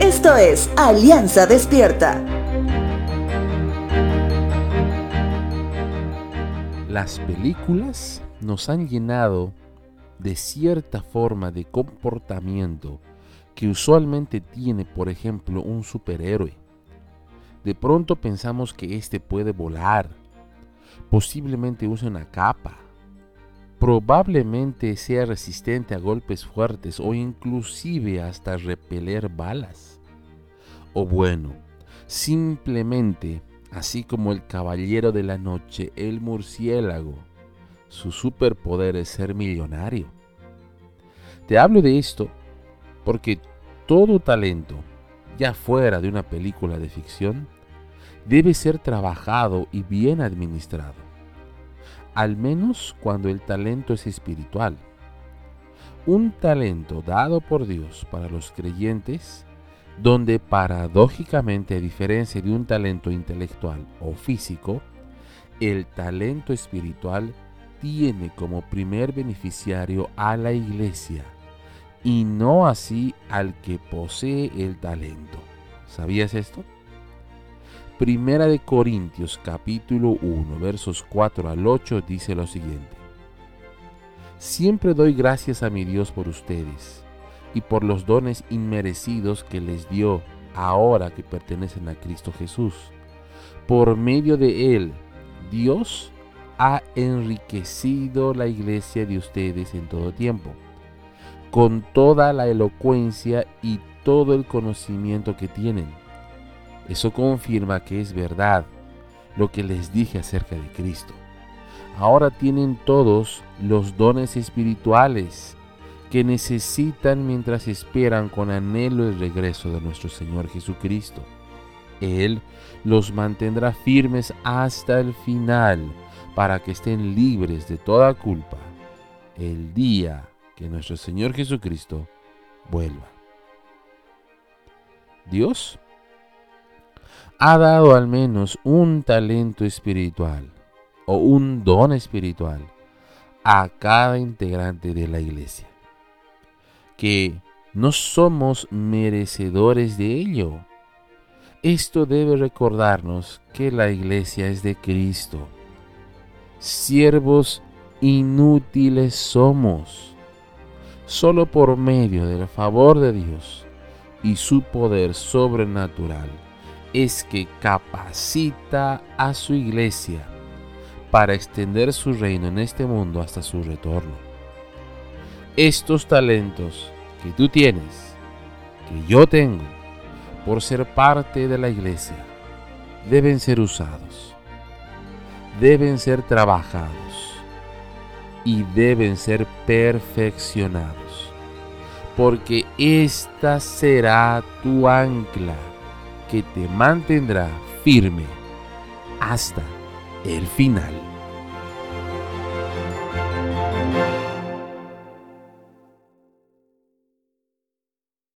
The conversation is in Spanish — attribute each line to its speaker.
Speaker 1: Esto es Alianza Despierta.
Speaker 2: Las películas nos han llenado de cierta forma de comportamiento que usualmente tiene, por ejemplo, un superhéroe. De pronto pensamos que éste puede volar, posiblemente use una capa, probablemente sea resistente a golpes fuertes o inclusive hasta repeler balas. O bueno, simplemente, así como el caballero de la noche, el murciélago, su superpoder es ser millonario. Te hablo de esto porque todo talento, ya fuera de una película de ficción, debe ser trabajado y bien administrado al menos cuando el talento es espiritual. Un talento dado por Dios para los creyentes, donde paradójicamente a diferencia de un talento intelectual o físico, el talento espiritual tiene como primer beneficiario a la iglesia y no así al que posee el talento. ¿Sabías esto? Primera de Corintios capítulo 1 versos 4 al 8 dice lo siguiente. Siempre doy gracias a mi Dios por ustedes y por los dones inmerecidos que les dio ahora que pertenecen a Cristo Jesús. Por medio de Él, Dios ha enriquecido la iglesia de ustedes en todo tiempo, con toda la elocuencia y todo el conocimiento que tienen eso confirma que es verdad lo que les dije acerca de Cristo. Ahora tienen todos los dones espirituales que necesitan mientras esperan con anhelo el regreso de nuestro Señor Jesucristo. Él los mantendrá firmes hasta el final para que estén libres de toda culpa el día que nuestro Señor Jesucristo vuelva. Dios ha dado al menos un talento espiritual o un don espiritual a cada integrante de la iglesia. Que no somos merecedores de ello. Esto debe recordarnos que la iglesia es de Cristo. Siervos inútiles somos. Solo por medio del favor de Dios y su poder sobrenatural es que capacita a su iglesia para extender su reino en este mundo hasta su retorno. Estos talentos que tú tienes, que yo tengo, por ser parte de la iglesia, deben ser usados, deben ser trabajados y deben ser perfeccionados, porque esta será tu ancla que te mantendrá firme hasta el final.